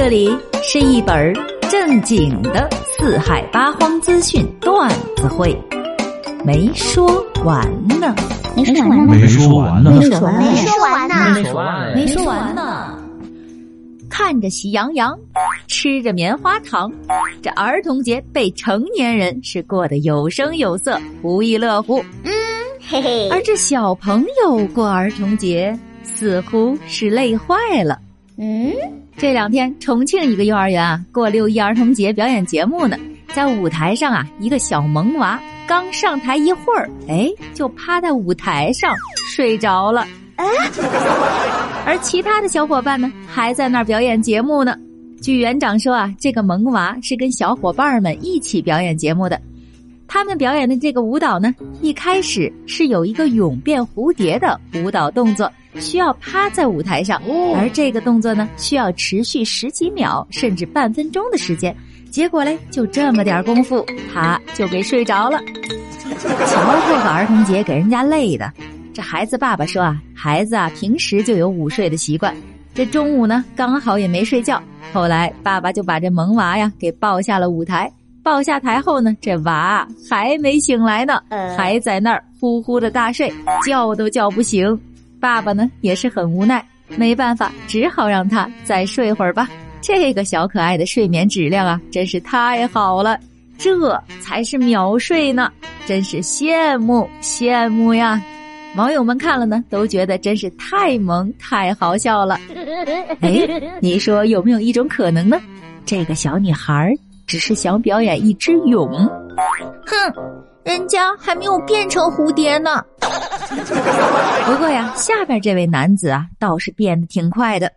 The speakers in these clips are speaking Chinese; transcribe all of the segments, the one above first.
这里是一本正经的四海八荒资讯段子会，没说完呢，没说完呢，没说完呢，没说完呢，没说完呢，没说完没说完呢。看着喜羊羊，吃着棉花糖，这儿童节被成年人是过得有声有色、不亦乐乎，嗯嘿嘿，而这小朋友过儿童节似乎是累坏了。嗯，这两天，重庆一个幼儿园啊过六一儿童节表演节目呢，在舞台上啊，一个小萌娃刚上台一会儿，哎，就趴在舞台上睡着了。而其他的小伙伴呢，还在那儿表演节目呢。据园长说啊，这个萌娃是跟小伙伴们一起表演节目的。他们表演的这个舞蹈呢，一开始是有一个涌变蝴蝶的舞蹈动作，需要趴在舞台上，而这个动作呢，需要持续十几秒甚至半分钟的时间。结果嘞，就这么点功夫，他就给睡着了。瞧过个儿童节给人家累的。这孩子爸爸说啊，孩子啊平时就有午睡的习惯，这中午呢刚好也没睡觉。后来爸爸就把这萌娃呀给抱下了舞台。抱下台后呢，这娃还没醒来呢，还在那儿呼呼的大睡，叫都叫不醒。爸爸呢也是很无奈，没办法，只好让他再睡会儿吧。这个小可爱的睡眠质量啊，真是太好了，这才是秒睡呢，真是羡慕羡慕呀！网友们看了呢，都觉得真是太萌太好笑了。哎，你说有没有一种可能呢？这个小女孩只是想表演一只蛹。哼，人家还没有变成蝴蝶呢。不过呀，下边这位男子啊，倒是变得挺快的。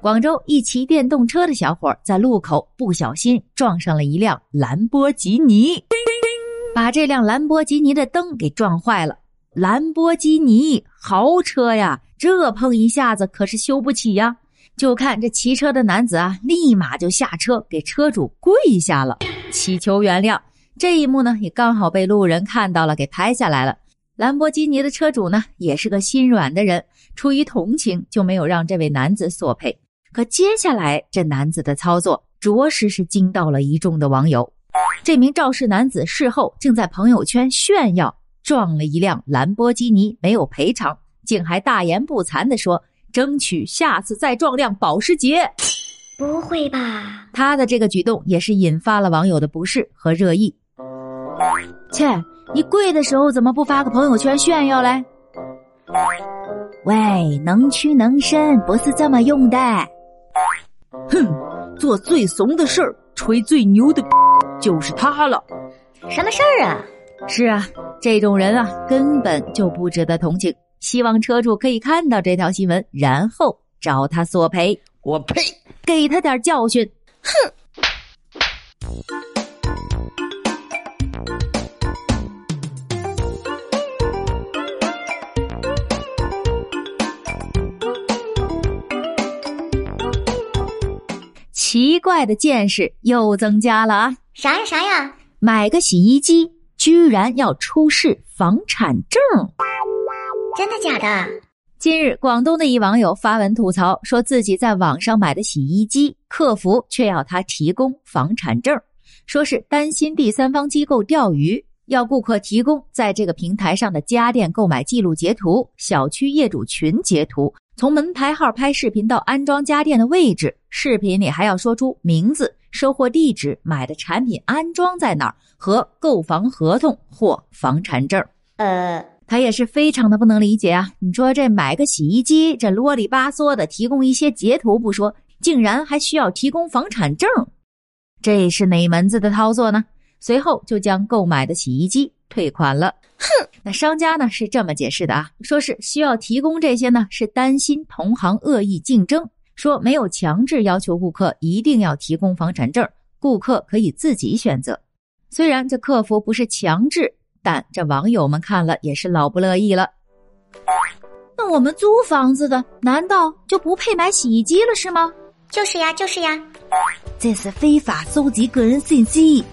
广州一骑电动车的小伙在路口不小心撞上了一辆兰博基尼，把这辆兰博基尼的灯给撞坏了。兰博基尼豪车呀，这碰一下子可是修不起呀！就看这骑车的男子啊，立马就下车给车主跪下了，祈求原谅。这一幕呢，也刚好被路人看到了，给拍下来了。兰博基尼的车主呢，也是个心软的人，出于同情，就没有让这位男子索赔。可接下来这男子的操作，着实是惊到了一众的网友。这名肇事男子事后竟在朋友圈炫耀。撞了一辆兰博基尼，没有赔偿，竟还大言不惭地说：“争取下次再撞辆保时捷。”不会吧？他的这个举动也是引发了网友的不适和热议。切，你跪的时候怎么不发个朋友圈炫耀嘞？喂，能屈能伸不是这么用的。哼，做最怂的事儿，吹最牛的，就是他了。什么事儿啊？是啊，这种人啊，根本就不值得同情。希望车主可以看到这条新闻，然后找他索赔。我呸！给他点教训。哼！怪的见识又增加了啊！啥呀啥呀？买个洗衣机。居然要出示房产证，真的假的？近日，广东的一网友发文吐槽，说自己在网上买的洗衣机，客服却要他提供房产证，说是担心第三方机构钓鱼，要顾客提供在这个平台上的家电购买记录截图、小区业主群截图，从门牌号拍视频到安装家电的位置，视频里还要说出名字。收货地址、买的产品安装在哪儿和购房合同或房产证。呃，他也是非常的不能理解啊！你说这买个洗衣机，这啰里吧嗦的提供一些截图不说，竟然还需要提供房产证，这是哪门子的操作呢？随后就将购买的洗衣机退款了。哼，那商家呢是这么解释的啊，说是需要提供这些呢，是担心同行恶意竞争。说没有强制要求顾客一定要提供房产证，顾客可以自己选择。虽然这客服不是强制，但这网友们看了也是老不乐意了。那我们租房子的难道就不配买洗衣机了是吗？就是呀，就是呀，这是非法搜集个人信息。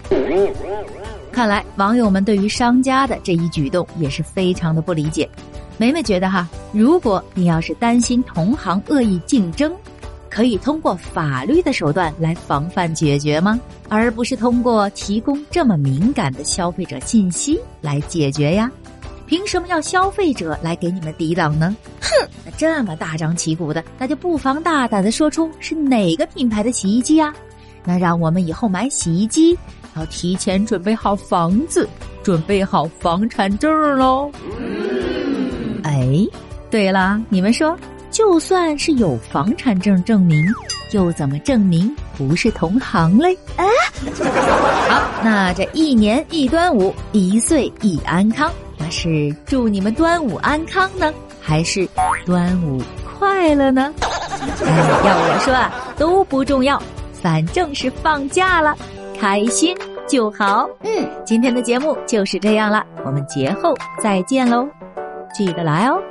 看来网友们对于商家的这一举动也是非常的不理解。梅梅觉得哈，如果你要是担心同行恶意竞争，可以通过法律的手段来防范解决吗？而不是通过提供这么敏感的消费者信息来解决呀？凭什么要消费者来给你们抵挡呢？哼，那这么大张旗鼓的，那就不妨大胆的说出是哪个品牌的洗衣机啊？那让我们以后买洗衣机要提前准备好房子，准备好房产证喽。哎，对了，你们说，就算是有房产证证明，又怎么证明不是同行嘞？啊，好，那这一年一端午，一岁一安康。那是祝你们端午安康呢，还是端午快乐呢？要我说啊，都不重要，反正是放假了，开心就好。嗯，今天的节目就是这样了，我们节后再见喽，记得来哦。